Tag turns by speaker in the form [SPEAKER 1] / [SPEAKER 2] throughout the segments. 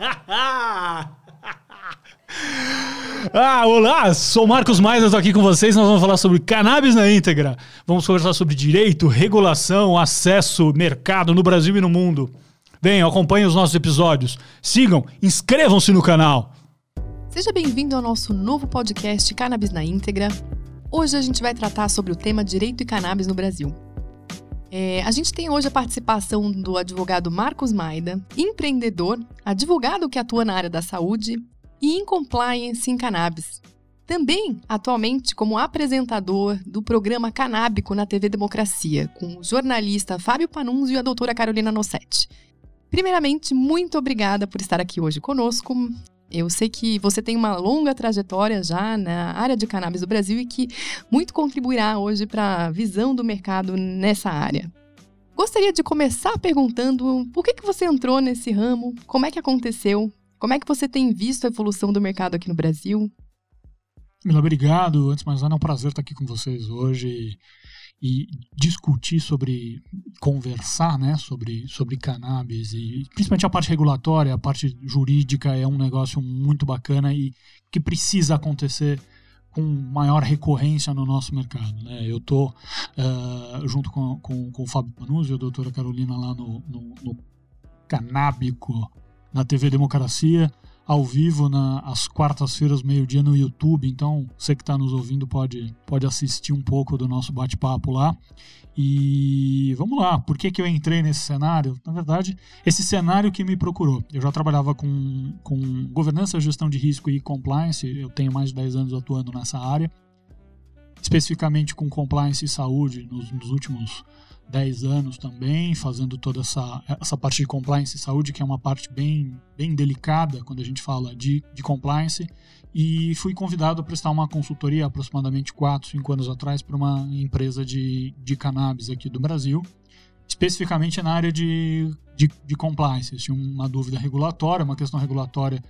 [SPEAKER 1] Ah, olá, sou Marcos Maia, estou aqui com vocês. Nós vamos falar sobre cannabis na íntegra. Vamos conversar sobre direito, regulação, acesso, mercado no Brasil e no mundo. Venham, acompanhem os nossos episódios. Sigam, inscrevam-se no canal.
[SPEAKER 2] Seja bem-vindo ao nosso novo podcast Cannabis na íntegra. Hoje a gente vai tratar sobre o tema direito e cannabis no Brasil. É, a gente tem hoje a participação do advogado Marcos Maida, empreendedor, advogado que atua na área da saúde e em compliance em cannabis. Também, atualmente, como apresentador do programa Canábico na TV Democracia, com o jornalista Fábio Panunzio e a doutora Carolina Nossetti. Primeiramente, muito obrigada por estar aqui hoje conosco. Eu sei que você tem uma longa trajetória já na área de cannabis do Brasil e que muito contribuirá hoje para a visão do mercado nessa área. Gostaria de começar perguntando por que, que você entrou nesse ramo, como é que aconteceu, como é que você tem visto a evolução do mercado aqui no Brasil?
[SPEAKER 1] Mila, obrigado. Antes de mais nada, é um prazer estar aqui com vocês hoje e discutir sobre, conversar né, sobre, sobre cannabis e principalmente a parte regulatória, a parte jurídica é um negócio muito bacana e que precisa acontecer com maior recorrência no nosso mercado. Né? Eu estou uh, junto com, com, com o Fábio Panuzzi e a doutora Carolina lá no, no, no Canábico na TV Democracia, ao vivo na, às quartas-feiras, meio-dia no YouTube. Então, você que está nos ouvindo pode, pode assistir um pouco do nosso bate-papo lá. E vamos lá, por que, que eu entrei nesse cenário? Na verdade, esse cenário que me procurou. Eu já trabalhava com, com governança, gestão de risco e compliance, eu tenho mais de 10 anos atuando nessa área, especificamente com compliance e saúde nos, nos últimos 10 anos também, fazendo toda essa, essa parte de compliance e saúde, que é uma parte bem, bem delicada quando a gente fala de, de compliance. E fui convidado a prestar uma consultoria aproximadamente 4, 5 anos atrás para uma empresa de, de cannabis aqui do Brasil, especificamente na área de, de, de compliance. Tinha uma dúvida regulatória, uma questão regulatória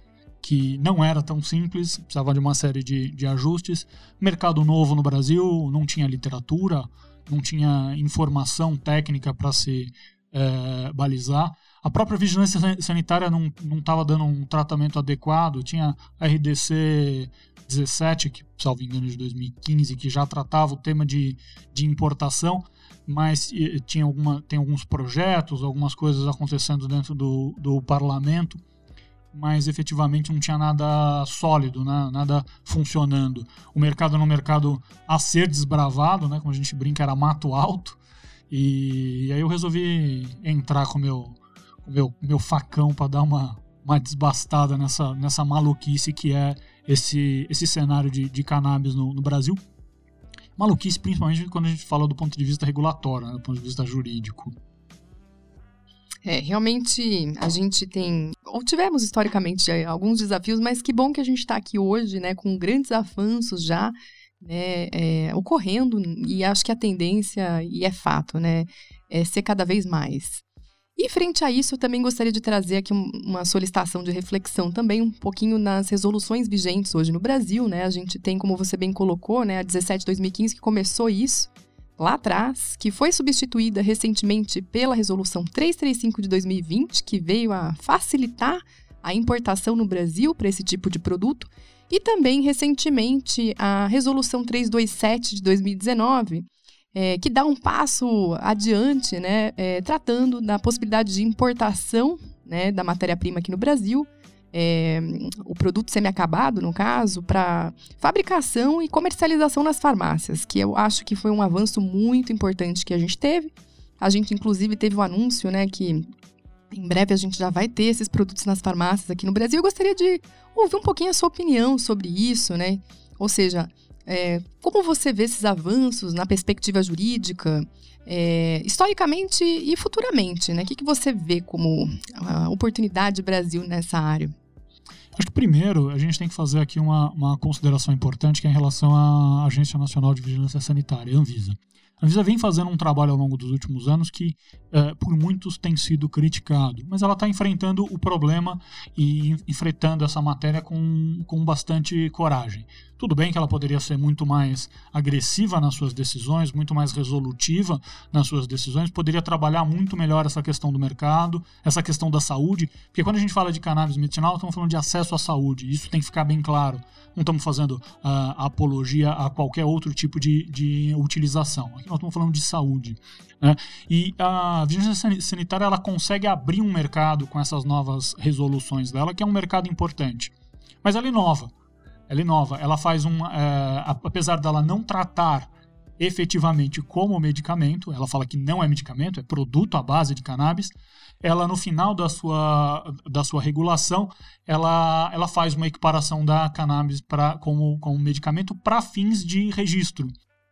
[SPEAKER 1] que não era tão simples, precisava de uma série de, de ajustes. Mercado novo no Brasil, não tinha literatura, não tinha informação técnica para se é, balizar. A própria vigilância sanitária não estava dando um tratamento adequado. Tinha a RDC 17, que, salvo engano, de 2015, que já tratava o tema de, de importação, mas tinha alguma, tem alguns projetos, algumas coisas acontecendo dentro do, do parlamento mas efetivamente não tinha nada sólido, né? nada funcionando. O mercado era um mercado a ser desbravado, né? como a gente brinca, era mato alto. E, aí eu resolvi entrar com meu, o meu, meu facão para dar uma, uma desbastada nessa, nessa maluquice que é esse, esse cenário de, de cannabis no, no Brasil. Maluquice, principalmente quando a gente fala do ponto de vista regulatório, né? do ponto de vista jurídico.
[SPEAKER 2] É, realmente a gente tem, ou tivemos historicamente é, alguns desafios, mas que bom que a gente está aqui hoje, né, com grandes avanços já né, é, ocorrendo, e acho que a tendência, e é fato, né, é ser cada vez mais. E frente a isso, eu também gostaria de trazer aqui uma solicitação de reflexão também um pouquinho nas resoluções vigentes hoje no Brasil, né? A gente tem, como você bem colocou, né, a 17 de 2015 que começou isso, lá atrás, que foi substituída recentemente pela Resolução 335 de 2020, que veio a facilitar a importação no Brasil para esse tipo de produto, e também recentemente a Resolução 327 de 2019, é, que dá um passo adiante, né, é, tratando da possibilidade de importação né, da matéria-prima aqui no Brasil é, o produto semi-acabado, no caso, para fabricação e comercialização nas farmácias, que eu acho que foi um avanço muito importante que a gente teve. A gente, inclusive, teve o um anúncio, né, que em breve a gente já vai ter esses produtos nas farmácias aqui no Brasil. Eu gostaria de ouvir um pouquinho a sua opinião sobre isso, né? Ou seja, é, como você vê esses avanços na perspectiva jurídica, é, historicamente e futuramente, né? O que, que você vê como oportunidade Brasil nessa área?
[SPEAKER 1] Acho que primeiro a gente tem que fazer aqui uma, uma consideração importante que é em relação à Agência Nacional de Vigilância Sanitária, Anvisa. A Anvisa vem fazendo um trabalho ao longo dos últimos anos que, uh, por muitos, tem sido criticado, mas ela está enfrentando o problema e enfrentando essa matéria com, com bastante coragem. Tudo bem que ela poderia ser muito mais agressiva nas suas decisões, muito mais resolutiva nas suas decisões, poderia trabalhar muito melhor essa questão do mercado, essa questão da saúde, porque quando a gente fala de cannabis medicinal, estamos falando de acesso à saúde, isso tem que ficar bem claro. Não estamos fazendo uh, apologia a qualquer outro tipo de, de utilização. Aqui nós estamos falando de saúde. Né? E a vigilância sanitária ela consegue abrir um mercado com essas novas resoluções dela, que é um mercado importante. Mas ela inova ela inova. Ela faz um. É, apesar dela não tratar efetivamente como medicamento, ela fala que não é medicamento, é produto à base de cannabis. Ela, no final da sua, da sua regulação, ela, ela faz uma equiparação da cannabis pra, como, como medicamento para fins de registro,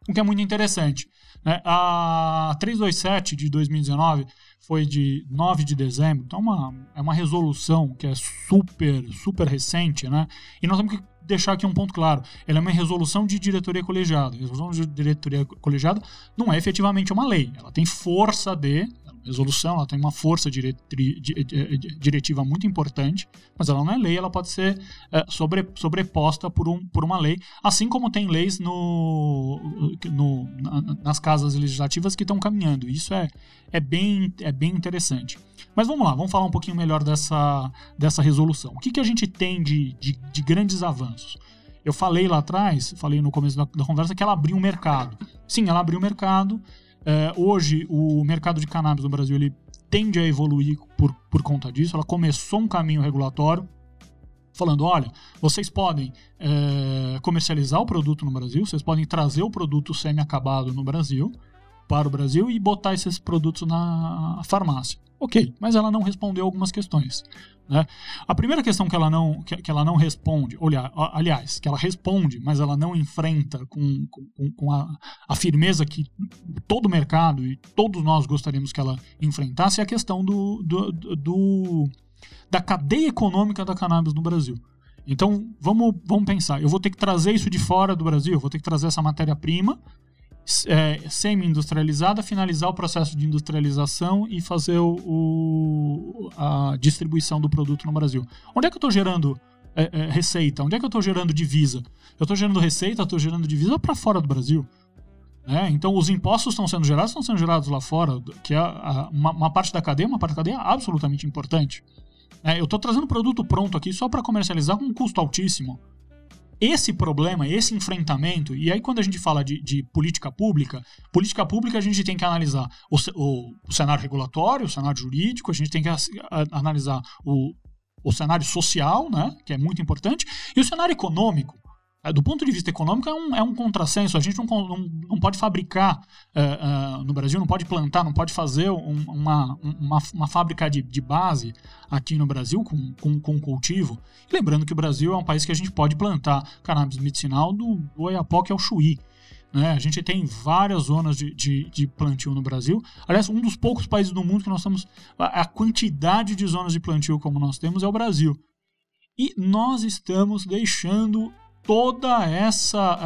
[SPEAKER 1] o que é muito interessante. Né? A 327 de 2019 foi de 9 de dezembro, então é uma, é uma resolução que é super, super recente, né? E nós temos que deixar aqui um ponto claro. Ela é uma resolução de diretoria colegiada. Resolução de diretoria colegiada não é efetivamente uma lei. Ela tem força de resolução, ela tem uma força diretri, diretiva muito importante, mas ela não é lei, ela pode ser é, sobre, sobreposta por, um, por uma lei, assim como tem leis no, no, nas casas legislativas que estão caminhando. Isso é, é, bem, é bem interessante. Mas vamos lá, vamos falar um pouquinho melhor dessa, dessa resolução. O que, que a gente tem de, de, de grandes avanços? Eu falei lá atrás, falei no começo da, da conversa, que ela abriu um mercado. Sim, ela abriu um mercado. É, hoje, o mercado de cannabis no Brasil ele tende a evoluir por, por conta disso. Ela começou um caminho regulatório falando: olha, vocês podem é, comercializar o produto no Brasil, vocês podem trazer o produto semi-acabado no Brasil, para o Brasil e botar esses produtos na farmácia. Ok, mas ela não respondeu algumas questões. Né? A primeira questão que ela não, que, que ela não responde, olha, aliás, que ela responde, mas ela não enfrenta com, com, com a, a, firmeza que todo mercado e todos nós gostaríamos que ela enfrentasse, é a questão do, do, do da cadeia econômica da cannabis no Brasil. Então, vamos, vamos pensar. Eu vou ter que trazer isso de fora do Brasil, vou ter que trazer essa matéria-prima é, semi-industrializada, finalizar o processo de industrialização e fazer o, o, a distribuição do produto no Brasil. Onde é que eu estou gerando é, é, receita? Onde é que eu estou gerando divisa? Eu estou gerando receita, estou gerando divisa para fora do Brasil. É, então, os impostos estão sendo gerados, estão sendo gerados lá fora, que é a, uma, uma, parte da cadeia, uma parte da cadeia absolutamente importante. É, eu estou trazendo produto pronto aqui só para comercializar com um custo altíssimo esse problema, esse enfrentamento, e aí quando a gente fala de, de política pública, política pública a gente tem que analisar o, o, o cenário regulatório, o cenário jurídico, a gente tem que a, a, analisar o, o cenário social, né, que é muito importante, e o cenário econômico. É, do ponto de vista econômico, é um, é um contrassenso. A gente não, não, não pode fabricar é, é, no Brasil, não pode plantar, não pode fazer um, uma, uma, uma, fábrica de, de, base aqui no Brasil com, com, com, cultivo. E lembrando que o Brasil é um país que a gente pode plantar cannabis medicinal do, do Oiapoque ao Chuí. Né? A gente tem várias zonas de, de, de, plantio no Brasil. Aliás, um dos poucos países do mundo que nós temos a quantidade de zonas de plantio como nós temos é o Brasil. E nós estamos deixando toda essa,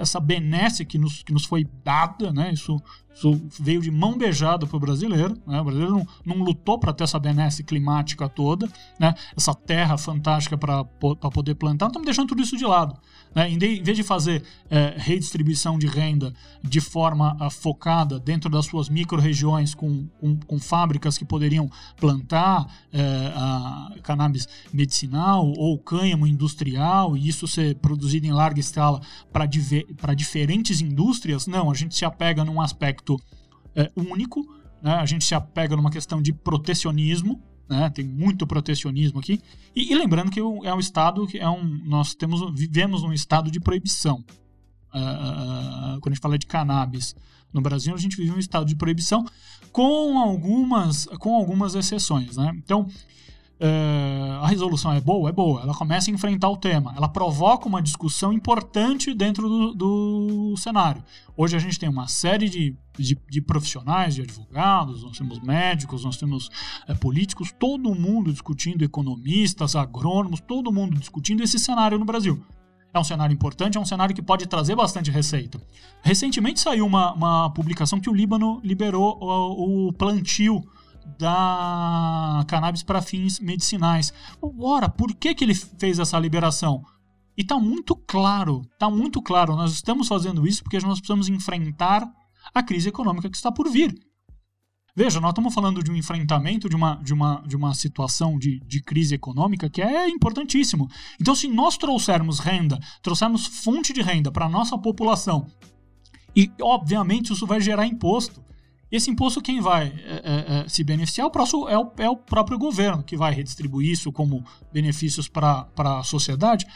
[SPEAKER 1] essa benesse que nos, que nos foi dada, né? Isso, isso veio de mão beijada para o brasileiro. Né? O brasileiro não, não lutou para ter essa benesse climática toda, né? essa terra fantástica para poder plantar. Estamos deixando tudo isso de lado. Né? Em, de, em vez de fazer é, redistribuição de renda de forma a, focada dentro das suas micro-regiões com, com, com, fábricas que poderiam plantar é, a cannabis medicinal ou cânhamo industrial e isso ser produzido em larga escala para diferentes indústrias, não, a gente se apega num aspecto é, único, né? a gente se apega numa questão de protecionismo, né? Tem muito protecionismo aqui. E, e, lembrando que é um estado que é um, nós temos vivemos num estado de proibição. Uh, quando a gente fala de cannabis no Brasil, a gente vive um estado de proibição com algumas com algumas exceções, né? Então é, a resolução é boa? É boa. Ela começa a enfrentar o tema. Ela provoca uma discussão importante dentro do, do cenário. Hoje a gente tem uma série de, de, de, profissionais, de advogados, nós temos médicos, nós temos é, políticos, todo mundo discutindo, economistas, agrônomos, todo mundo discutindo esse cenário no Brasil. É um cenário importante, é um cenário que pode trazer bastante receita. Recentemente saiu uma, uma publicação que o Líbano liberou o, o plantio da cannabis para fins medicinais. Ora, por que, que ele fez essa liberação? E está muito claro, está muito claro, nós estamos fazendo isso porque nós precisamos enfrentar a crise econômica que está por vir. Veja, nós estamos falando de um enfrentamento de uma, de uma, de uma situação de, de crise econômica que é importantíssimo. Então, se nós trouxermos renda, trouxermos fonte de renda para a nossa população, e obviamente isso vai gerar imposto. Esse imposto quem vai é, é, é, se beneficiar é o, próximo, é, o, é o próprio governo, que vai redistribuir isso como benefícios para a sociedade.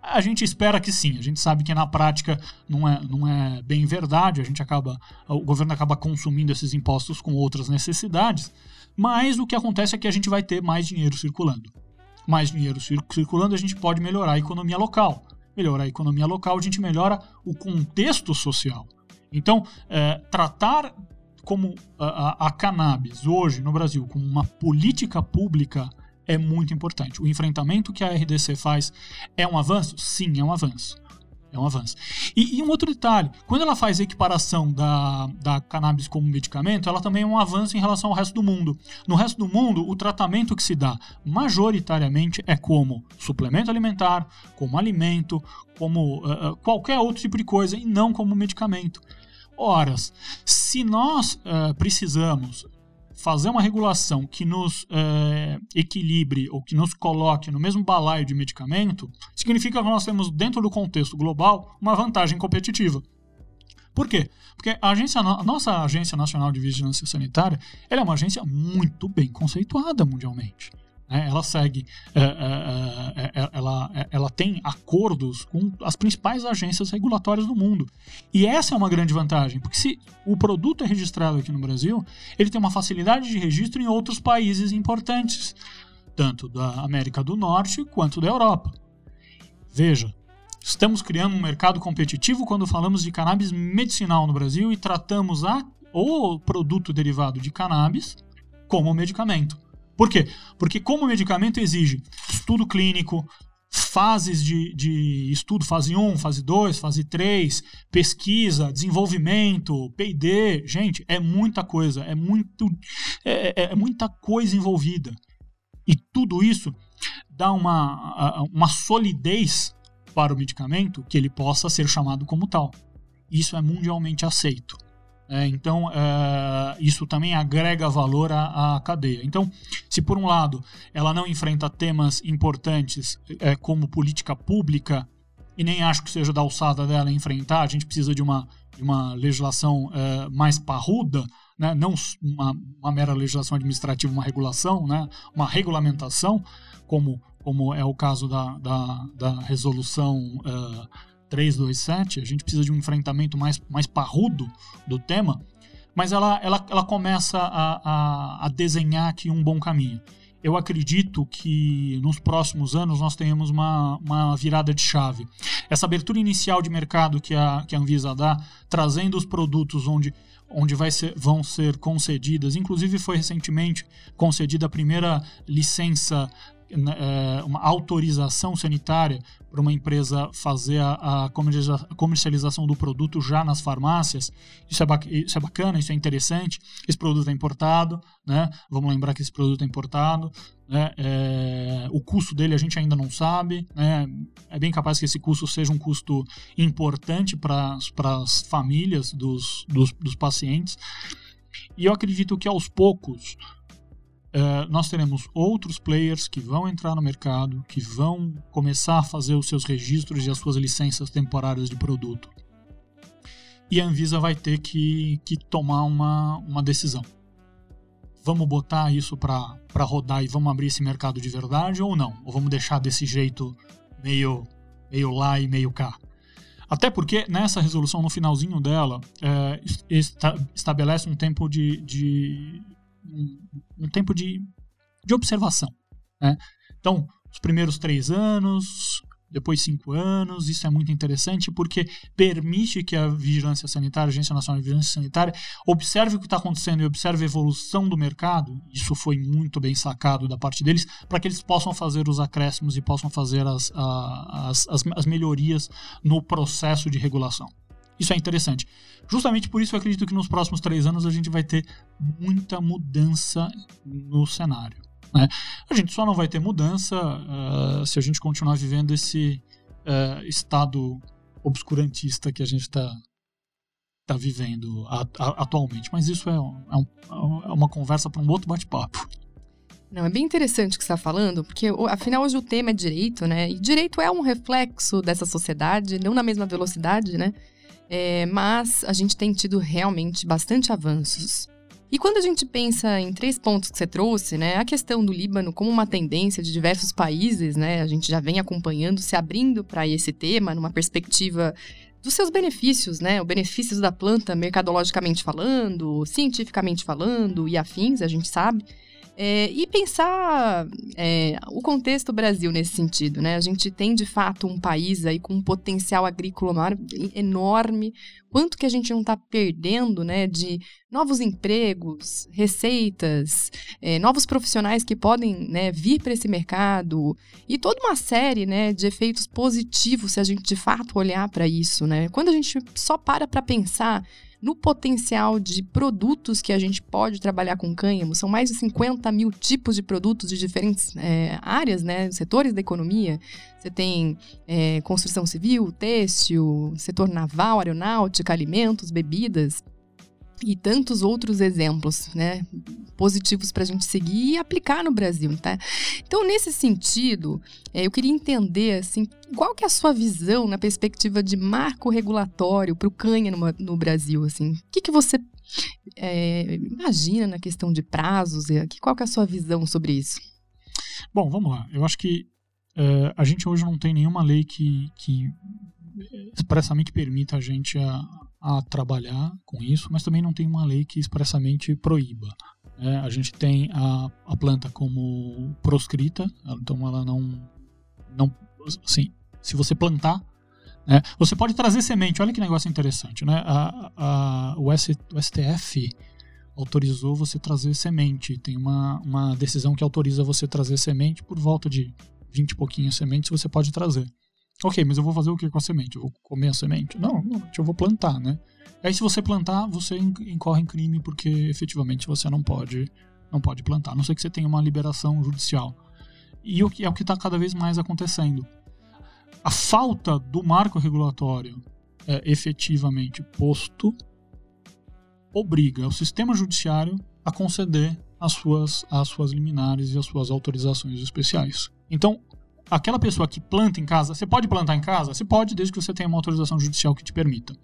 [SPEAKER 1] A gente espera que sim, a gente sabe que na prática não é, não é bem verdade, a gente acaba, o governo acaba consumindo esses impostos com outras necessidades, mas o que acontece é que a gente vai ter mais dinheiro circulando. Mais dinheiro circulando, a gente pode melhorar a economia local. Melhorar a economia local, a gente melhora o contexto social. Então, é, tratar como a, a, a cannabis hoje no Brasil como uma política pública é muito importante. O enfrentamento que a RDC faz é um avanço? Sim, é um avanço. É um avanço. E, e, um outro detalhe: quando ela faz a equiparação da, da cannabis como medicamento, ela também é um avanço em relação ao resto do mundo. No resto do mundo, o tratamento que se dá majoritariamente é como suplemento alimentar, como alimento, como uh, qualquer outro tipo de coisa, e não como medicamento. Horas, se nós uh, precisamos fazer uma regulação que nos é, equilibre ou que nos coloque no mesmo balaio de medicamento, significa que nós temos, dentro do contexto global, uma vantagem competitiva. Por quê? Porque a, agência, a nossa Agência Nacional de Vigilância Sanitária é uma agência muito bem conceituada mundialmente. Né? Ela segue, é, é, é, ela, ela tem acordos com as principais agências regulatórias do mundo. E essa é uma grande vantagem, porque se o produto é registrado aqui no Brasil, ele tem uma facilidade de registro em outros países importantes, tanto da América do Norte quanto da Europa. Veja, estamos criando um mercado competitivo quando falamos de cannabis medicinal no Brasil e tratamos a, o produto derivado de cannabis como medicamento. Por quê? Porque como o medicamento exige estudo clínico, fases de, de estudo, fase 1, fase 2, fase 3, pesquisa, desenvolvimento, P&D, gente, é muita coisa, é, muito, é, é, é muita coisa envolvida. E tudo isso dá uma, uma solidez para o medicamento que ele possa ser chamado como tal. Isso é mundialmente aceito. É, então, é, isso também agrega valor à, à, cadeia. Então, se por um lado ela não enfrenta temas importantes é, como política pública, e nem acho que seja da alçada dela enfrentar, a gente precisa de uma, de uma legislação é, mais parruda, né? não uma, uma, mera legislação administrativa, uma regulação, né? uma regulamentação, como, como é o caso da, da, da resolução é, 327, a gente precisa de um enfrentamento mais, mais parrudo do tema, mas ela, ela, ela começa a, a, a desenhar aqui um bom caminho. Eu acredito que nos próximos anos nós tenhamos uma, uma virada de chave. Essa abertura inicial de mercado que a, que a Anvisa dá, trazendo os produtos onde onde ser, vão ser concedidas. Inclusive, foi recentemente concedida a primeira licença uma autorização sanitária para uma empresa fazer a, a, comercialização do produto já nas farmácias. Isso é, isso é bacana, isso é interessante. Esse produto é importado, né? Vamos lembrar que esse produto é importado. Né? É, o custo dele a gente ainda não sabe. Né? É bem capaz que esse custo seja um custo importante para as famílias dos, dos, dos pacientes. E eu acredito que aos poucos Uh, nós teremos outros players que vão entrar no mercado, que vão começar a fazer os seus registros e as suas licenças temporárias de produto. E a Anvisa vai ter que, que tomar uma, uma decisão. Vamos botar isso para rodar e vamos abrir esse mercado de verdade ou não? Ou vamos deixar desse jeito meio, meio lá e meio cá? Até porque nessa resolução, no finalzinho dela, é, esta, estabelece um tempo de, de, um, tempo de, de observação. Né? Então, os primeiros três anos, depois cinco anos. Isso é muito interessante porque permite que a Vigilância Sanitária, a Agência Nacional de Vigilância Sanitária, observe o que está acontecendo e observe a evolução do mercado. Isso foi muito bem sacado da parte deles, para que eles possam fazer os acréscimos e possam fazer as, as, as, as melhorias no processo de regulação. Isso é interessante. Justamente por isso eu acredito que nos próximos três anos a gente vai ter muita mudança no cenário. Né? A gente só não vai ter mudança uh, se a gente continuar vivendo esse uh, estado obscurantista que a gente está tá vivendo a, a, atualmente. Mas isso é, é, um, é uma conversa para um outro bate-papo.
[SPEAKER 2] Não, é bem interessante o que você está falando, porque afinal hoje o tema é direito, né? E direito é um reflexo dessa sociedade, não na mesma velocidade, né? É, mas a gente tem tido realmente bastante avanços. E quando a gente pensa em três pontos que você trouxe, né, a questão do Líbano como uma tendência de diversos países, né, a gente já vem acompanhando, se abrindo para esse tema numa perspectiva dos seus benefícios, né, os benefícios da planta mercadologicamente falando, cientificamente falando e afins, a gente sabe. É, e pensar é, o contexto Brasil nesse sentido, né? A gente tem de fato um país aí com um potencial agrícola enorme. Quanto que a gente não está perdendo, né? De novos empregos, receitas, é, novos profissionais que podem né, vir para esse mercado e toda uma série, né? De efeitos positivos se a gente de fato olhar para isso, né? Quando a gente só para para pensar no potencial de produtos que a gente pode trabalhar com cânhamo. São mais de 50 mil tipos de produtos de diferentes é, áreas, né, setores da economia. Você tem é, construção civil, têxtil, setor naval, aeronáutica, alimentos, bebidas e tantos outros exemplos, né, positivos para a gente seguir e aplicar no Brasil, tá? Então, nesse sentido, é, eu queria entender, assim, qual que é a sua visão na perspectiva de marco regulatório para o canha no, Brasil, assim? O que, que você é, imagina na questão de prazos? Qual que é a sua visão sobre isso?
[SPEAKER 1] Bom, vamos lá. Eu acho que é, a gente hoje não tem nenhuma lei que, que expressamente permita a gente a, a trabalhar com isso, mas também não tem uma lei que expressamente proíba. É, a gente tem a, a planta como proscrita, então ela não, não, assim, se você plantar, né, você pode trazer semente. Olha que negócio interessante, né? A, a, o, S, o STF autorizou você trazer semente. Tem uma, uma decisão que autoriza você trazer semente por volta de 20 e pouquinhas sementes você pode trazer. Ok, mas eu vou fazer o que com a semente? Eu vou comer a semente? Não, não eu vou plantar, né? Aí se você plantar, você incorre em crime porque efetivamente você não pode não pode plantar, a não ser que você tenha uma liberação judicial. E o que é o que está cada vez mais acontecendo. A falta do marco regulatório é, efetivamente posto obriga o sistema judiciário a conceder as suas, as suas liminares e as suas autorizações especiais. Então, aquela pessoa que planta em casa, você pode plantar em casa? Você pode, desde que você tenha uma autorização judicial que te permita.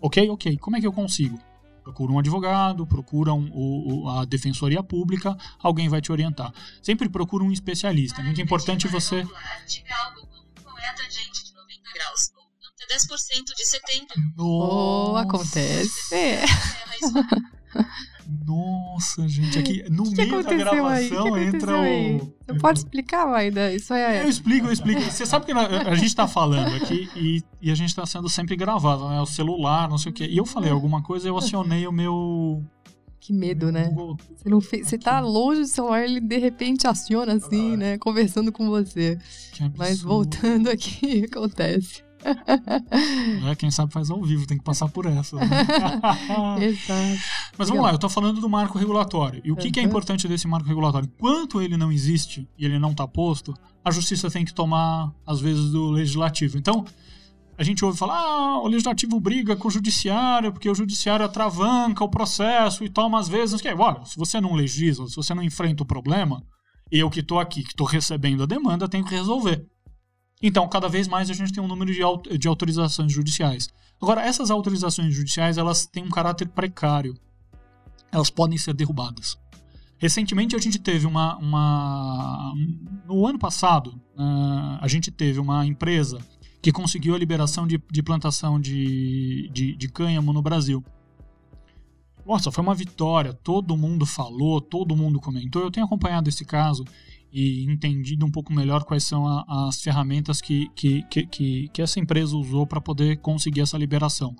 [SPEAKER 1] Ok? Ok. Como é que eu consigo? Procura um advogado, procura um, o, a defensoria pública, alguém vai te orientar. Sempre procura um especialista. É muito importante você. 10%
[SPEAKER 2] de 70. Oh, acontece. É.
[SPEAKER 1] Nossa, gente, aqui no que meio que da gravação entra
[SPEAKER 2] aí? o. Você pode explicar ainda? Isso é.
[SPEAKER 1] Eu explico, eu explico. Você sabe que a gente está falando aqui e, e a gente está sendo sempre gravado, né? O celular, não sei o quê. E eu falei alguma coisa, eu acionei o meu.
[SPEAKER 2] Que medo, né? Você, não fez, você tá longe do celular, ele de repente aciona assim, né? Conversando com você. Mas voltando aqui, acontece.
[SPEAKER 1] É, quem sabe faz ao vivo, tem que passar por essa. Né? Exato. Mas vamos lá, eu estou falando do marco regulatório. E o que, uhum. que, é importante desse marco regulatório? Enquanto ele não existe e ele não está posto, a justiça tem que tomar, às vezes, do legislativo. Então, a gente ouve falar, ah, o legislativo briga com o judiciário, porque o judiciário atravanca o processo e toma, às vezes. Que, olha, se você não legisla, se você não enfrenta o problema, eu que estou aqui, que estou recebendo a demanda, tenho que resolver. Então, cada vez mais a gente tem um número de, de autorizações judiciais. Agora, essas autorizações judiciais, elas têm um caráter precário. Elas podem ser derrubadas. Recentemente a gente teve uma. uma no ano passado, uh, a gente teve uma empresa que conseguiu a liberação de, de plantação de, de, de cânhamo no Brasil. Nossa, foi uma vitória. Todo mundo falou, todo mundo comentou. Eu tenho acompanhado esse caso e entendido um pouco melhor quais são a, as ferramentas que, que, que, que, que essa empresa usou para poder conseguir essa liberação.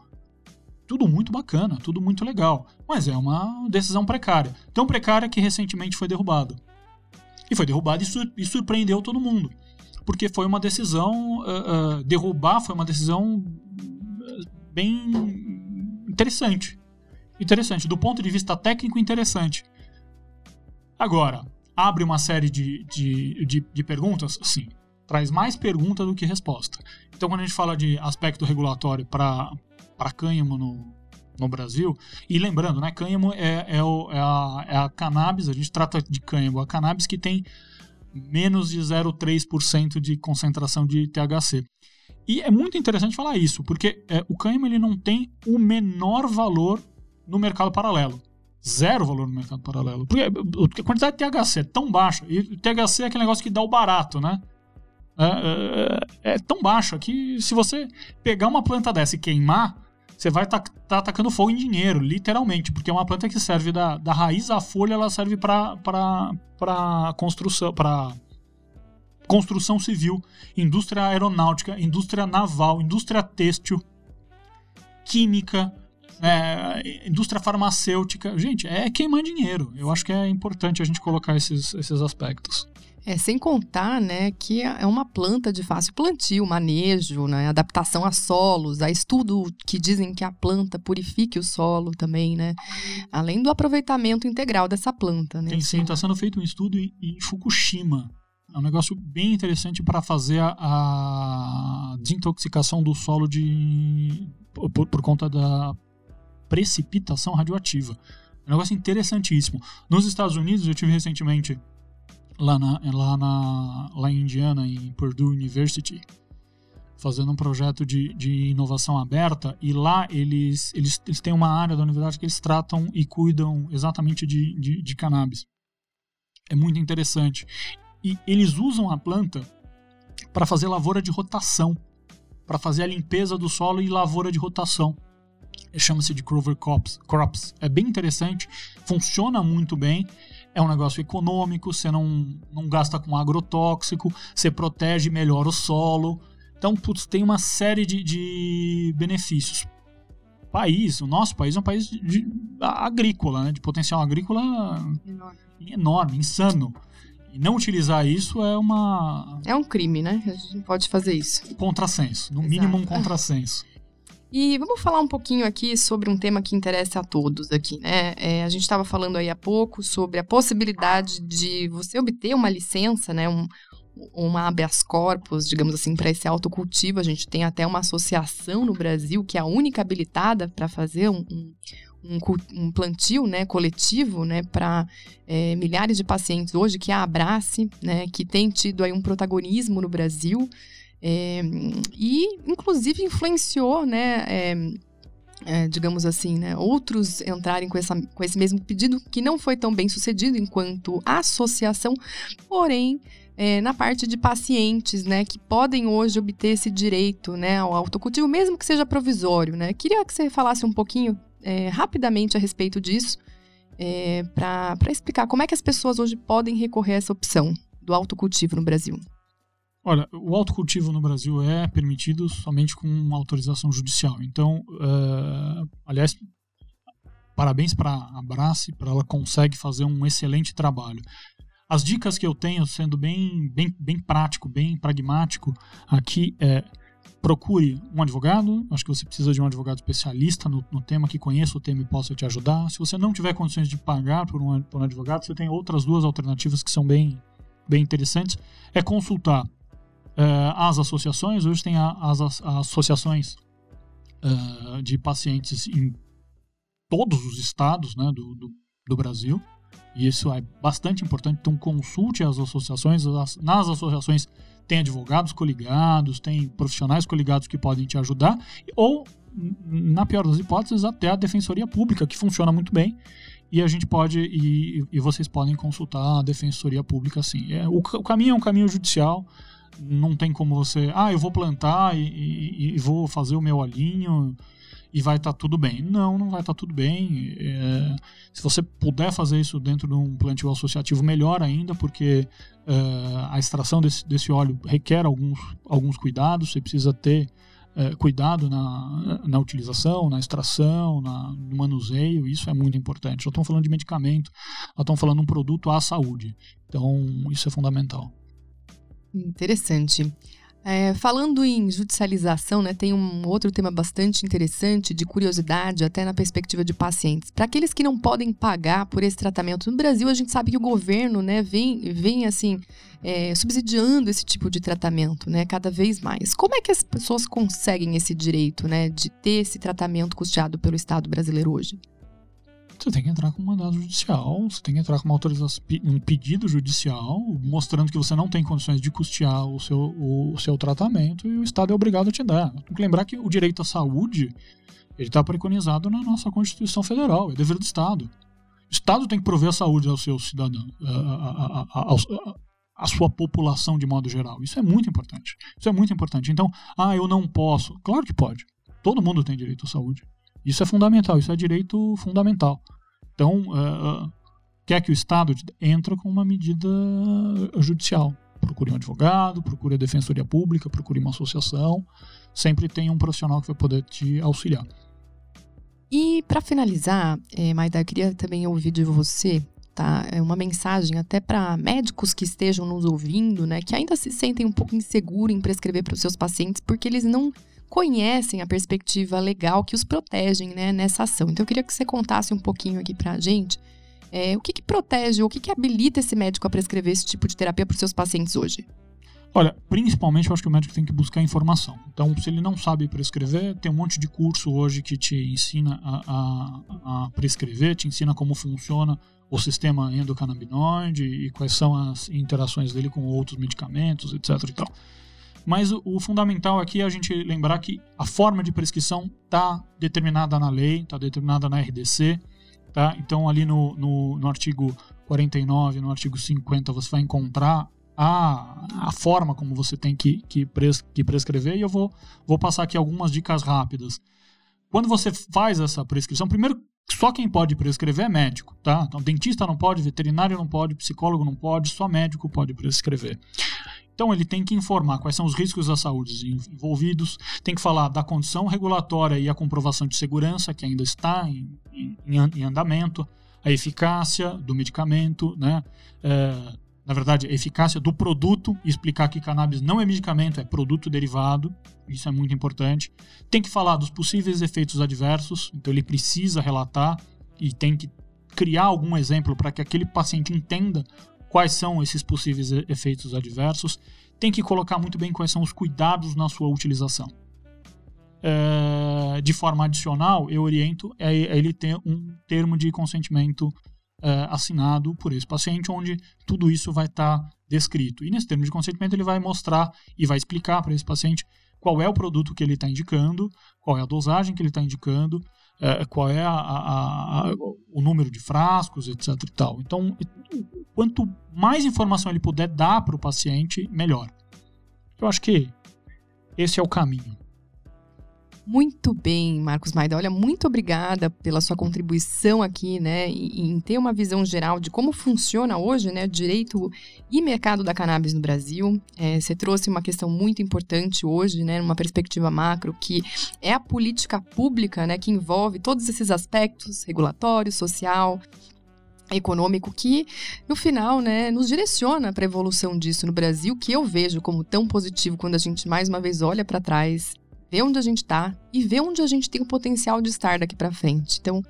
[SPEAKER 1] Tudo muito bacana, tudo muito legal, mas é uma decisão precária. Tão precária que recentemente foi derrubado. E foi derrubado e, sur e surpreendeu todo mundo. Porque foi uma decisão. Uh, uh, derrubar foi uma decisão bem interessante. Interessante. Do ponto de vista técnico, interessante. Agora, abre uma série de, de, de, de perguntas? Sim. Traz mais pergunta do que resposta. Então, quando a gente fala de aspecto regulatório para cânhamo no, no Brasil. E lembrando, né, cânhamo é, é, o, é, a, é a cannabis, a gente trata de cânhamo, a cannabis que tem menos de 0,3% de concentração de THC. E é muito interessante falar isso, porque é, o cânhamo ele não tem o menor valor no mercado paralelo. Zero valor no mercado paralelo. Porque a quantidade de THC é tão baixa, e THC é aquele negócio que dá o barato, né? É, é, é tão baixa que se você pegar uma planta dessa e queimar, você vai estar tá, tá atacando fogo em dinheiro, literalmente, porque é uma planta que serve da, da raiz à folha, ela serve para construção, para construção civil, indústria aeronáutica, indústria naval, indústria têxtil, química, é, indústria farmacêutica. Gente, é queimar dinheiro. Eu acho que é importante a gente colocar esses, esses aspectos.
[SPEAKER 2] É, sem contar, né, que é uma planta de fácil plantio, manejo, né, adaptação a solos, há estudo que dizem que a planta purifique o solo também, né, além do aproveitamento integral dessa planta, né.
[SPEAKER 1] Tem sim, está sendo feito um estudo em, em Fukushima, é um negócio bem interessante para fazer a, a, desintoxicação do solo de, por, por, conta da precipitação radioativa. É um negócio interessantíssimo. Nos Estados Unidos, eu tive recentemente lá, na, lá, na, lá em Indiana, em Purdue University, fazendo um projeto de, de inovação aberta e lá eles, eles, eles têm uma área da universidade que eles tratam e cuidam exatamente de, de, de cannabis. É muito interessante. E eles usam a planta para fazer lavoura de rotação, para fazer a limpeza do solo e lavoura de rotação. Chama-se de Crover Crops. Crops. É bem interessante, funciona muito bem é um negócio econômico, você não, não gasta com agrotóxico, você protege melhor o solo. Então, putz, tem uma série de, de benefícios. País, o nosso país é um país de, de, agrícola, né? de potencial agrícola enorme. enorme, insano. E não utilizar isso é uma.
[SPEAKER 2] É um crime, né? A gente não pode fazer isso.
[SPEAKER 1] Contrassenso, no Exato. mínimo um contrassenso.
[SPEAKER 2] E vamos falar um pouquinho aqui sobre um tema que interessa a todos aqui, né? É, a gente estava falando aí há pouco sobre a possibilidade de você obter uma licença, né? Um, uma habeas corpus, digamos assim, para esse autocultivo. A gente tem até uma associação no Brasil que é a única habilitada para fazer um, um, um, plantio né, coletivo né, para é, milhares de pacientes hoje, que é a Abrace, né, que tem tido aí um protagonismo no Brasil. É, e, inclusive, influenciou, né? É, é, digamos assim, né, outros entrarem com, essa, com esse mesmo pedido, que não foi tão bem sucedido enquanto associação, porém, é, na parte de pacientes, né, que podem hoje obter esse direito, né, ao autocultivo, mesmo que seja provisório, né. Queria que você falasse um pouquinho, é, rapidamente, a respeito disso, para explicar como é que as pessoas hoje podem recorrer a essa opção do autocultivo no Brasil.
[SPEAKER 1] Olha, o autocultivo no Brasil é permitido somente com autorização judicial. Então, uh, aliás, parabéns para a Abrace, para ela consegue fazer um excelente trabalho. As dicas que eu tenho, sendo bem, bem, bem prático, bem pragmático, aqui é procure um advogado. Acho que você precisa de um advogado especialista no, no tema, que conheça o tema e possa te ajudar. Se você não tiver condições de pagar por um, por um advogado, você tem outras duas alternativas que são bem, bem interessantes. É consultar uh, as associações, hoje tem a, as, as, associações uh, de pacientes em todos os estados né, do, do, do, Brasil, e isso é bastante importante, então consulte as associações, as, nas associações tem advogados coligados, tem profissionais coligados que podem te ajudar, ou, na pior das hipóteses, até a defensoria pública, que funciona muito bem, e a gente pode, e, e vocês podem consultar a defensoria pública, assim. É, o, o caminho é um caminho judicial, não tem como você, ah, eu vou plantar e, e, e vou fazer o meu olhinho e vai estar tá tudo bem. Não, não vai estar tá tudo bem. É, se você puder fazer isso dentro de um plantio associativo, melhor ainda, porque é, a extração desse, desse óleo requer alguns, alguns cuidados, você precisa ter é, cuidado na, na utilização, na extração, na, no manuseio, isso é muito importante. Já estão falando de medicamento, já estão falando de um produto à saúde. Então, isso é fundamental.
[SPEAKER 2] Interessante. É, falando em judicialização, né, tem um outro tema bastante interessante, de curiosidade, até na perspectiva de pacientes. Para aqueles que não podem pagar por esse tratamento, no Brasil a gente sabe que o governo né, vem, vem assim, é, subsidiando esse tipo de tratamento né, cada vez mais. Como é que as pessoas conseguem esse direito né, de ter esse tratamento custeado pelo Estado brasileiro hoje?
[SPEAKER 1] Você tem que entrar com um mandado judicial, você tem que entrar com uma autorização, um pedido judicial, mostrando que você não tem condições de custear o seu, o, o seu tratamento e o Estado é obrigado a te dar. Tem que lembrar que o direito à saúde ele está preconizado na nossa Constituição Federal, é dever do Estado. O Estado tem que prover a saúde aos seus cidadãos, a, a, a, a, sua população de modo geral. Isso é muito importante. Isso é muito importante. Então, ah, eu não posso. Claro que pode. Todo mundo tem direito à saúde. Isso é fundamental, isso é direito fundamental. Então, uh, quer que o Estado entre com uma medida judicial. Procure um advogado, procure a defensoria pública, procure uma associação. Sempre tem um profissional que vai poder te auxiliar.
[SPEAKER 2] E para finalizar, é, Maida, eu queria também ouvir de você tá? É uma mensagem até para médicos que estejam nos ouvindo, né, que ainda se sentem um pouco inseguros em prescrever para os seus pacientes porque eles não conhecem a perspectiva legal que os protegem né, nessa ação. Então, eu queria que você contasse um pouquinho aqui para a gente é, o que, que protege, o que, que habilita esse médico a prescrever esse tipo de terapia para os seus pacientes hoje.
[SPEAKER 1] Olha, principalmente eu acho que o médico tem que buscar informação. Então, se ele não sabe prescrever, tem um monte de curso hoje que te ensina a, a, a prescrever, te ensina como funciona o sistema endocannabinoide e quais são as interações dele com outros medicamentos, etc. E tal. Mas o, o, fundamental aqui é a gente lembrar que a forma de prescrição está determinada na lei, está determinada na RDC. Tá? Então, ali no, no, no, artigo 49, no artigo 50, você vai encontrar a, a forma como você tem que, que, pres, que prescrever. E eu vou, vou passar aqui algumas dicas rápidas. Quando você faz essa prescrição, primeiro, só quem pode prescrever é médico, tá? Então, dentista não pode, veterinário não pode, psicólogo não pode, só médico pode prescrever. Então ele tem que informar quais são os riscos da saúde envolvidos, tem que falar da condição regulatória e a comprovação de segurança que ainda está em, em, em andamento, a eficácia do medicamento, né? É, na verdade, a eficácia do produto, explicar que cannabis não é medicamento, é produto derivado, isso é muito importante. Tem que falar dos possíveis efeitos adversos, então ele precisa relatar e tem que criar algum exemplo para que aquele paciente entenda quais são esses possíveis efeitos adversos, tem que colocar muito bem quais são os cuidados na sua utilização. É, de forma adicional, eu oriento a ele ter um termo de consentimento é, assinado por esse paciente, onde tudo isso vai estar tá descrito. E nesse termo de consentimento, ele vai mostrar e vai explicar para esse paciente qual é o produto que ele está indicando, qual é a dosagem que ele está indicando, é, qual é a, a, a, o número de frascos, etc. E tal. Então, quanto mais informação ele puder dar para o paciente, melhor. Eu acho que esse é o caminho.
[SPEAKER 2] Muito bem, Marcos Maida. Olha, muito obrigada pela sua contribuição aqui, né, em ter uma visão geral de como funciona hoje, né, direito e mercado da cannabis no Brasil. É, você trouxe uma questão muito importante hoje, né, numa perspectiva macro, que é a política pública, né, que envolve todos esses aspectos, regulatório, social, econômico que no final né nos direciona para a evolução disso no Brasil que eu vejo como tão positivo quando a gente mais uma vez olha para trás ver onde a gente está e ver onde a gente tem o potencial de estar daqui para frente. Então,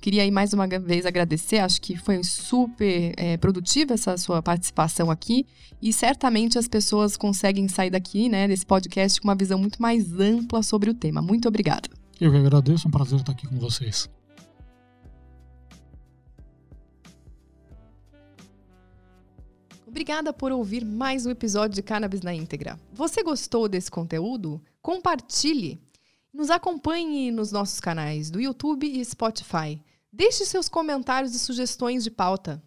[SPEAKER 2] queria aí mais uma vez agradecer, acho que foi super é, produtiva essa sua participação aqui e certamente as pessoas conseguem sair daqui, né, desse podcast com uma visão muito mais ampla sobre o tema. Muito obrigada.
[SPEAKER 1] Eu que agradeço, é um prazer estar aqui com vocês.
[SPEAKER 2] Obrigada por ouvir mais um episódio de Cannabis na íntegra. Você gostou desse conteúdo? Compartilhe. Nos acompanhe nos nossos canais do YouTube e Spotify. Deixe seus comentários e sugestões de pauta.